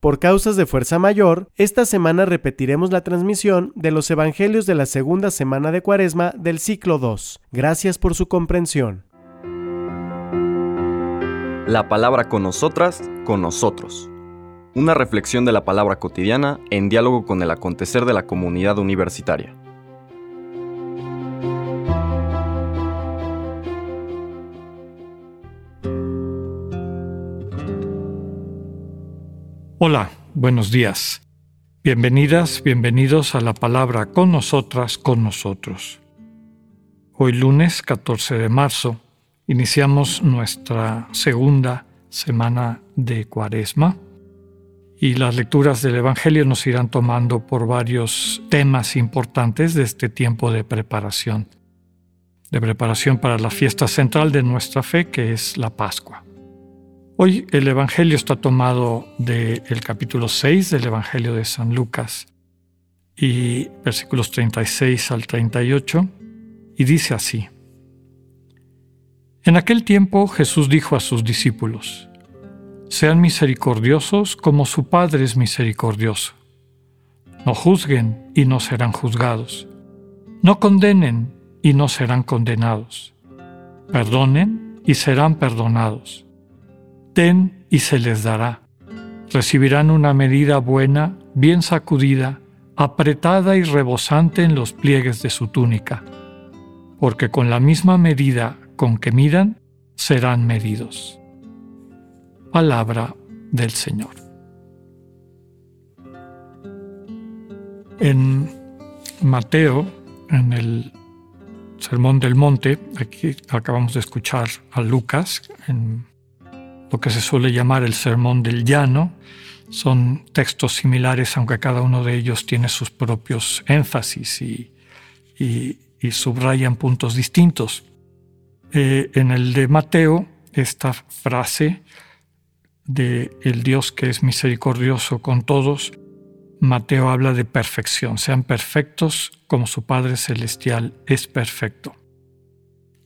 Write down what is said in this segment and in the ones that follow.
Por causas de fuerza mayor, esta semana repetiremos la transmisión de los Evangelios de la segunda semana de Cuaresma del ciclo 2. Gracias por su comprensión. La palabra con nosotras, con nosotros. Una reflexión de la palabra cotidiana en diálogo con el acontecer de la comunidad universitaria. Hola, buenos días. Bienvenidas, bienvenidos a la palabra con nosotras, con nosotros. Hoy lunes 14 de marzo iniciamos nuestra segunda semana de Cuaresma y las lecturas del Evangelio nos irán tomando por varios temas importantes de este tiempo de preparación, de preparación para la fiesta central de nuestra fe que es la Pascua. Hoy el Evangelio está tomado del capítulo 6 del Evangelio de San Lucas y versículos 36 al 38 y dice así. En aquel tiempo Jesús dijo a sus discípulos, Sean misericordiosos como su Padre es misericordioso. No juzguen y no serán juzgados. No condenen y no serán condenados. Perdonen y serán perdonados Den y se les dará. Recibirán una medida buena, bien sacudida, apretada y rebosante en los pliegues de su túnica, porque con la misma medida con que midan, serán medidos. Palabra del Señor. En Mateo, en el Sermón del Monte, aquí acabamos de escuchar a Lucas en lo que se suele llamar el Sermón del Llano. Son textos similares, aunque cada uno de ellos tiene sus propios énfasis y, subrayan puntos distintos. Eh, en el de Mateo, esta frase de el Dios que es misericordioso con todos, Mateo habla de perfección, sean perfectos como su Padre Celestial es perfecto.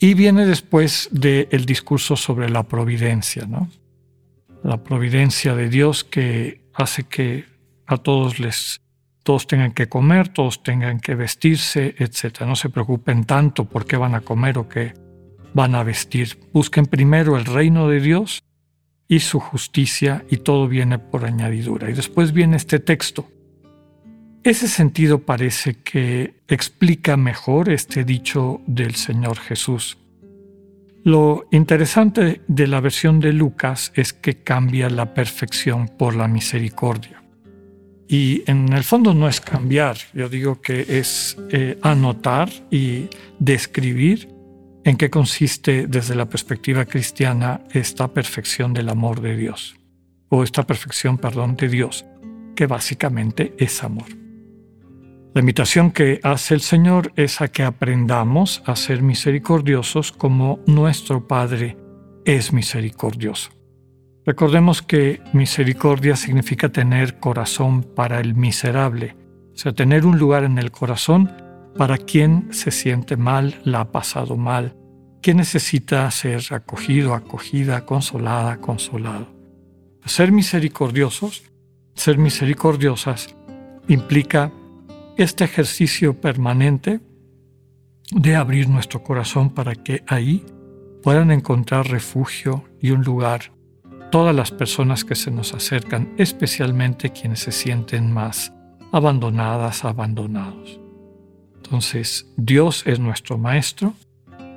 Y viene después del discurso sobre la providencia, ¿no? La providencia de Dios que hace que a todos les todos tengan que comer, todos tengan que vestirse, etc. No se preocupen tanto por qué van a comer o qué van a vestir. Busquen primero el reino de Dios y su justicia y todo viene por añadidura. Y después viene este texto. Ese sentido parece que explica mejor este dicho del Señor Jesús. Lo interesante de la versión de Lucas es que cambia la perfección por la misericordia. Y en el fondo no es cambiar, yo digo que es eh, anotar y describir en qué consiste desde la perspectiva cristiana esta perfección del amor de Dios, o esta perfección, perdón, de Dios, que básicamente es amor. La invitación que hace el Señor es a que aprendamos a ser misericordiosos como nuestro Padre es misericordioso. Recordemos que misericordia significa tener corazón para el miserable, o sea, tener un lugar en el corazón para quien se siente mal, la ha pasado mal, quien necesita ser acogido, acogida, consolada, consolado. Ser misericordiosos, ser misericordiosas, implica este ejercicio permanente de abrir nuestro corazón para que ahí puedan encontrar refugio y un lugar todas las personas que se nos acercan, especialmente quienes se sienten más abandonadas, abandonados. Entonces, Dios es nuestro Maestro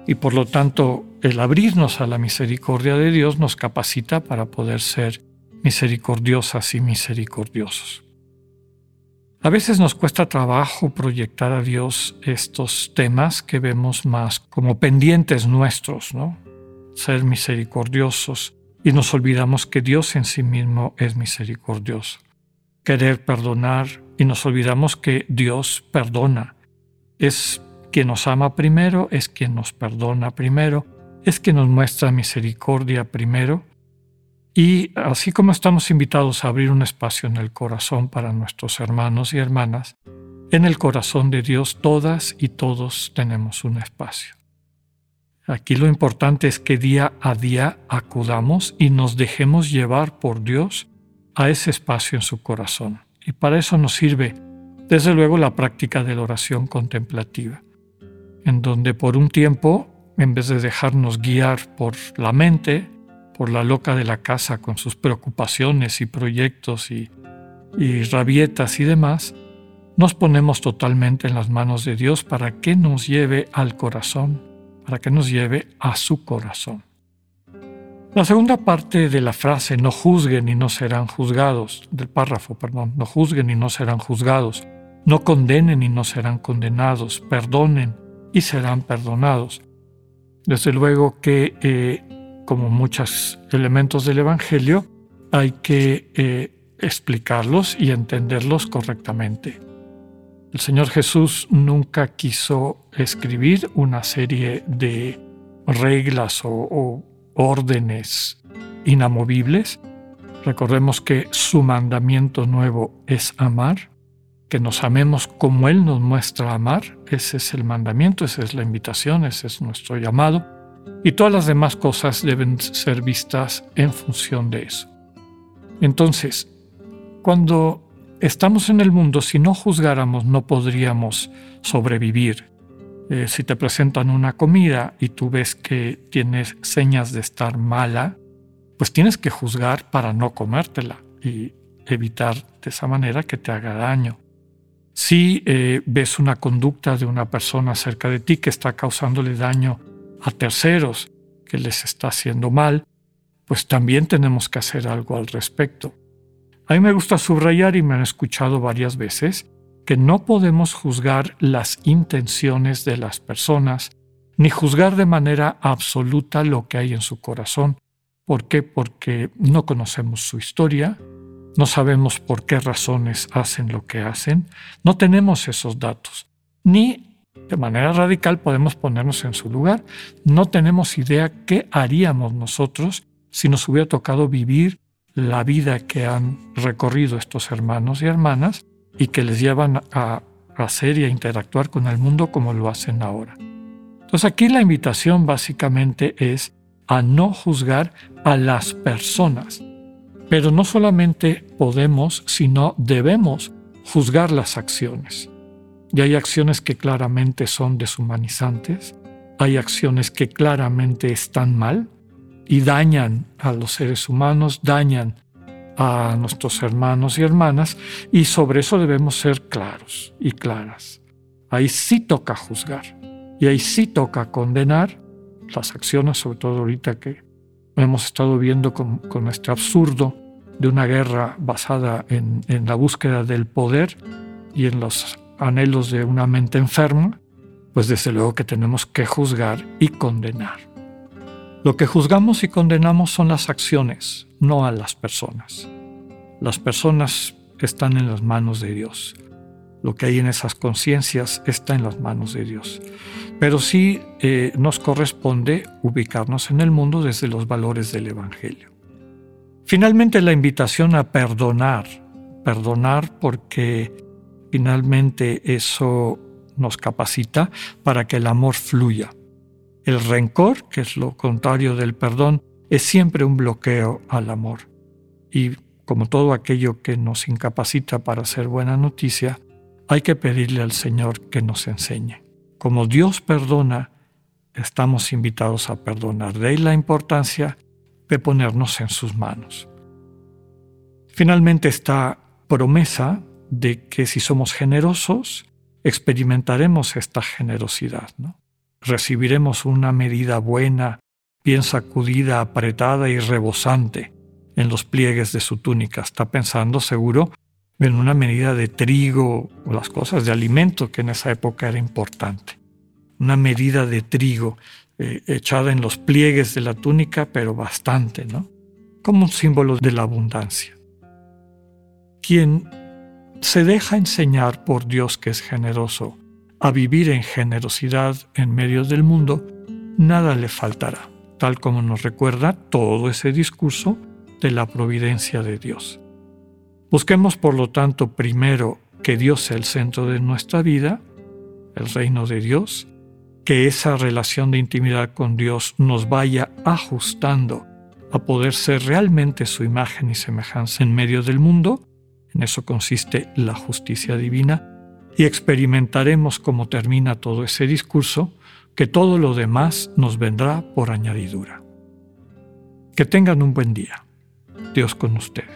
y por lo tanto el abrirnos a la misericordia de Dios nos capacita para poder ser misericordiosas y misericordiosos. A veces nos cuesta trabajo proyectar a Dios estos temas que vemos más como pendientes nuestros, ¿no? Ser misericordiosos y nos olvidamos que Dios en sí mismo es misericordioso. Querer perdonar y nos olvidamos que Dios perdona. Es quien nos ama primero, es quien nos perdona primero, es quien nos muestra misericordia primero y así como estamos invitados a abrir un espacio en el corazón para nuestros hermanos y hermanas, en el corazón de Dios todas y todos tenemos un espacio. Aquí lo importante es que día a día acudamos y nos dejemos llevar por Dios a ese espacio en su corazón. Y para eso nos sirve, desde luego, la práctica de la oración contemplativa, en donde por un tiempo, en vez de dejarnos guiar por la mente, por la loca de la casa con sus preocupaciones y proyectos y, y rabietas y demás, nos ponemos totalmente en las manos de Dios para que nos lleve al corazón, para que nos lleve a su corazón. La segunda parte de la frase no juzguen y no serán juzgados, del párrafo, perdón, no juzguen y no serán juzgados, no condenen y no serán condenados, perdonen y serán perdonados. Desde luego que, eh, como muchos elementos del Evangelio, hay que eh, explicarlos y entenderlos correctamente. El Señor Jesús nunca quiso escribir una serie de reglas o, órdenes inamovibles. Recordemos que su mandamiento nuevo es amar, que nos amemos como Él nos muestra amar. Ese es el mandamiento, esa es la invitación, ese es nuestro llamado. Y todas las demás cosas deben ser vistas en función de eso. Entonces, cuando estamos en el mundo, si no juzgáramos, no podríamos sobrevivir. Eh, si te presentan una comida y tú ves que tienes señas de estar mala, pues tienes que juzgar para no comértela y evitar de esa manera que te haga daño. Si eh, ves una conducta de una persona cerca de ti que está causándole daño a terceros, que les está haciendo mal, pues también tenemos que hacer algo al respecto. A mí me gusta subrayar y me han escuchado varias veces que no podemos juzgar las intenciones de las personas, ni juzgar de manera absoluta lo que hay en su corazón. ¿Por qué? Porque no conocemos su historia, no sabemos por qué razones hacen lo que hacen, no tenemos esos datos, ni de manera radical podemos ponernos en su lugar, no tenemos idea qué haríamos nosotros si nos hubiera tocado vivir la vida que han recorrido estos hermanos y hermanas y que les llevan a hacer y a interactuar con el mundo como lo hacen ahora. Entonces aquí la invitación básicamente es a no juzgar a las personas, pero no solamente podemos, sino debemos juzgar las acciones. Y hay acciones que claramente son deshumanizantes, hay acciones que claramente están mal, y dañan a los seres humanos, dañan a nuestros hermanos y hermanas, y sobre eso debemos ser claros y claras. Ahí sí toca juzgar, y ahí sí toca condenar las acciones, sobre todo ahorita que hemos estado viendo con, este absurdo de una guerra basada en, en la búsqueda del poder y en los anhelos de una mente enferma, pues desde luego que tenemos que juzgar y condenar. Lo que juzgamos y condenamos son las acciones, no a las personas. Las personas están en las manos de Dios. Lo que hay en esas conciencias está en las manos de Dios. Pero sí eh, nos corresponde ubicarnos en el mundo desde los valores del Evangelio. Finalmente la invitación a perdonar. Perdonar porque finalmente eso nos capacita para que el amor fluya. El rencor, que es lo contrario del perdón, es siempre un bloqueo al amor. Y como todo aquello que nos incapacita para hacer buena noticia, hay que pedirle al Señor que nos enseñe. Como Dios perdona, estamos invitados a perdonar. De ahí la importancia de ponernos en sus manos. Finalmente esta promesa de que si somos generosos, experimentaremos esta generosidad. ¿no? recibiremos una medida buena, bien sacudida, apretada y rebosante en los pliegues de su túnica. Está pensando seguro en una medida de trigo o las cosas de alimento que en esa época era importante. Una medida de trigo eh, echada en los pliegues de la túnica, pero bastante, ¿no? Como un símbolo de la abundancia. Quien se deja enseñar por Dios que es generoso a vivir en generosidad en medio del mundo, nada le faltará, tal como nos recuerda todo ese discurso de la providencia de Dios. Busquemos, por lo tanto, primero que Dios sea el centro de nuestra vida, el reino de Dios, que esa relación de intimidad con Dios nos vaya ajustando a poder ser realmente su imagen y semejanza en medio del mundo, en eso consiste la justicia divina, y experimentaremos cómo termina todo ese discurso, que todo lo demás nos vendrá por añadidura. Que tengan un buen día. Dios con ustedes.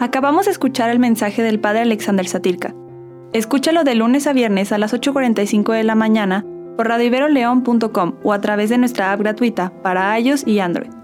Acabamos de escuchar el mensaje del Padre Alexander Satirka. Escúchalo de lunes a viernes a las 8.45 de la mañana por radiveroleón.com o a través de nuestra app gratuita para iOS y Android.